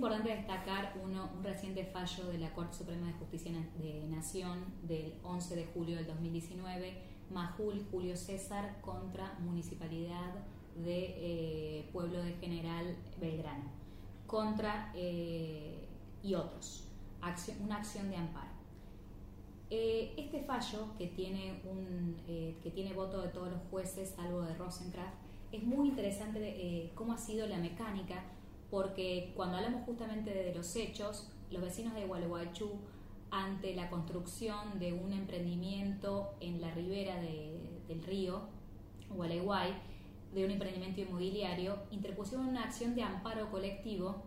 importante destacar uno, un reciente fallo de la Corte Suprema de Justicia de Nación del 11 de julio del 2019, Majul Julio César contra Municipalidad de eh, Pueblo de General Belgrano, contra eh, y otros, una acción de amparo. Eh, este fallo, que tiene, un, que tiene voto de todos los jueces, salvo de Rosencraft, es muy interesante cómo ha sido la mecánica porque cuando hablamos justamente de los hechos, los vecinos de Gualeguaychú, ante la construcción de un emprendimiento en la ribera del río Gualeguay, de un emprendimiento inmobiliario, interpusieron una acción de amparo colectivo.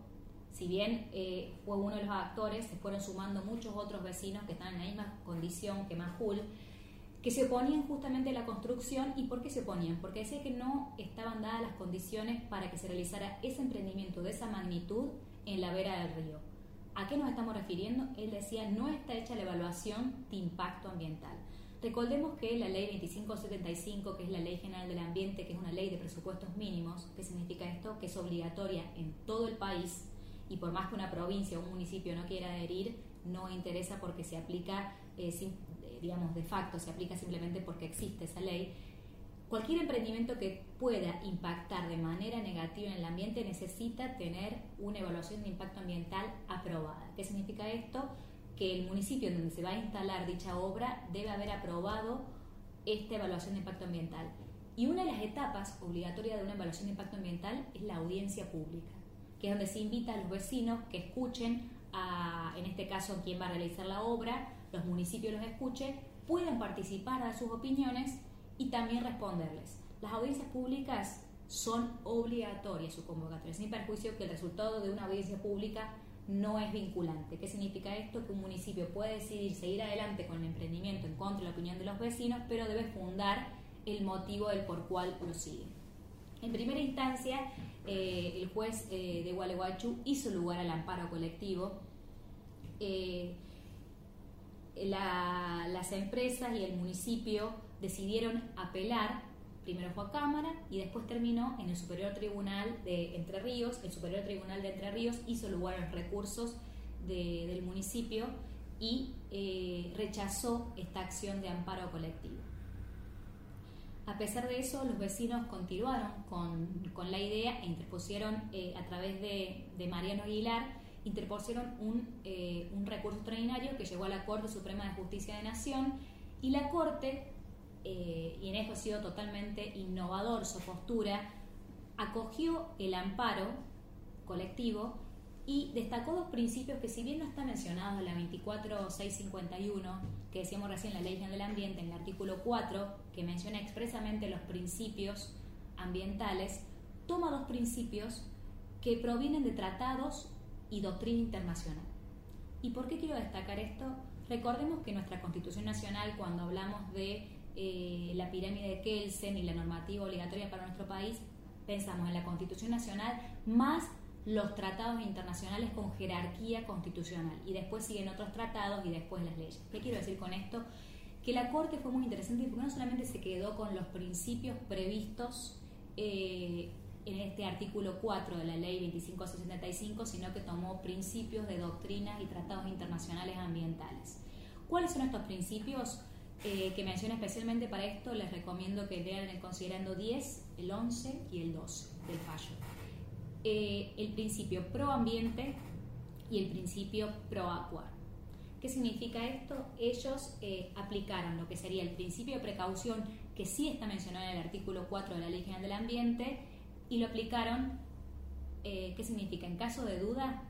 Si bien eh, fue uno de los actores, se fueron sumando muchos otros vecinos que están en la misma condición que Majul, que se oponían justamente a la construcción. ¿Y por qué se oponían? Porque decía que no estaban dadas las condiciones para que se realizara ese emprendimiento de esa magnitud en la vera del río. ¿A qué nos estamos refiriendo? Él decía, no está hecha la evaluación de impacto ambiental. Recordemos que la ley 2575, que es la ley general del ambiente, que es una ley de presupuestos mínimos, ¿qué significa esto? Que es obligatoria en todo el país y por más que una provincia o un municipio no quiera adherir, no interesa porque se aplica eh, digamos, de facto, se aplica simplemente porque existe esa ley, cualquier emprendimiento que pueda impactar de manera negativa en el ambiente necesita tener una evaluación de impacto ambiental aprobada. ¿Qué significa esto? Que el municipio en donde se va a instalar dicha obra debe haber aprobado esta evaluación de impacto ambiental. Y una de las etapas obligatorias de una evaluación de impacto ambiental es la audiencia pública, que es donde se invita a los vecinos que escuchen a, en este caso, quién va a realizar la obra, los municipios los escuchen, pueden participar, dar sus opiniones y también responderles. Las audiencias públicas son obligatorias su convocatoria, sin perjuicio que el resultado de una audiencia pública no es vinculante. ¿Qué significa esto? Que un municipio puede decidir seguir adelante con el emprendimiento en contra de la opinión de los vecinos, pero debe fundar el motivo del por cual lo sigue. En primera instancia, eh, el juez eh, de Gualeguaychú hizo lugar al amparo colectivo. Eh, las empresas y el municipio decidieron apelar, primero fue a Cámara y después terminó en el Superior Tribunal de Entre Ríos. El Superior Tribunal de Entre Ríos hizo lugar a los recursos del municipio y eh, rechazó esta acción de amparo colectivo. A pesar de eso, los vecinos continuaron con, la idea e interpusieron eh, a través de, de Mariano Aguilar interpusieron un, eh, un, recurso extraordinario que llegó a la Corte Suprema de Justicia de Nación y la Corte, eh, y en esto ha sido totalmente innovador su postura, acogió el amparo colectivo y destacó dos principios que si bien no están mencionados en la 24651, que decíamos recién la Ley General del Ambiente, en el artículo 4, que menciona expresamente los principios ambientales, toma dos principios que provienen de tratados y doctrina internacional. ¿Y por qué quiero destacar esto? Recordemos que nuestra Constitución Nacional, cuando hablamos de eh, la pirámide de Kelsen y la normativa obligatoria para nuestro país, pensamos en la Constitución Nacional más los tratados internacionales con jerarquía constitucional y después siguen otros tratados y después las leyes. ¿Qué quiero decir con esto? Que la Corte fue muy interesante porque no solamente se quedó con los principios previstos eh, en este artículo 4 de la ley 2565, sino que tomó principios de doctrinas y tratados internacionales ambientales. ¿Cuáles son estos principios eh, que menciono especialmente para esto? Les recomiendo que vean el considerando 10, el 11 y el 12 del fallo. Eh, el principio pro ambiente y el principio pro aqua. ¿Qué significa esto? Ellos eh, aplicaron lo que sería el principio de precaución, que sí está mencionado en el artículo 4 de la Ley General del Ambiente, y lo aplicaron, eh, ¿qué significa? En caso de duda,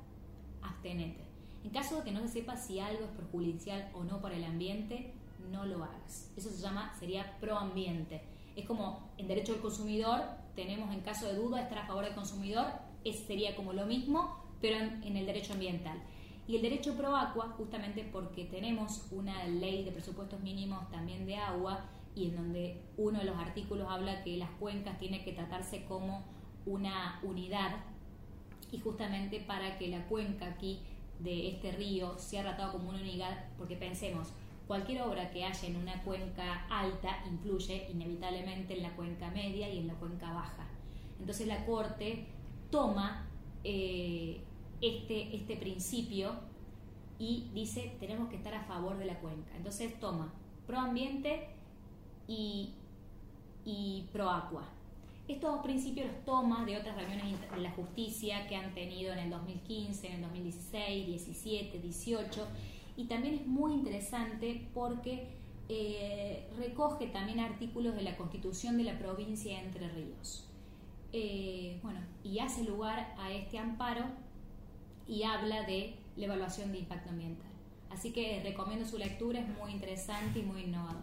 abstenete. En caso de que no se sepa si algo es perjudicial o no para el ambiente, no lo hagas. Eso se llama, sería proambiente. Es como en derecho del consumidor, tenemos en caso de duda estar a favor del consumidor, es, sería como lo mismo, pero en, el derecho ambiental. Y el derecho pro agua, justamente porque tenemos una ley de presupuestos mínimos también de agua, y en donde uno de los artículos habla que las cuencas tienen que tratarse como una unidad y justamente para que la cuenca aquí de este río sea tratado como una unidad, porque pensemos, cualquier obra que haya en una cuenca alta influye inevitablemente en la cuenca media y en la cuenca baja. Entonces la Corte toma eh, este, este principio y dice tenemos que estar a favor de la cuenca. Entonces toma pro ambiente y, y pro aqua. Estos principios los toma de otras reuniones de la justicia que han tenido en el 2015, en el 2016, 17, 18 y también es muy interesante porque eh, recoge también artículos de la Constitución de la provincia de Entre Ríos. Eh, bueno, y hace lugar a este amparo y habla de la evaluación de impacto ambiental. Así que recomiendo su lectura, es muy interesante y muy innovador.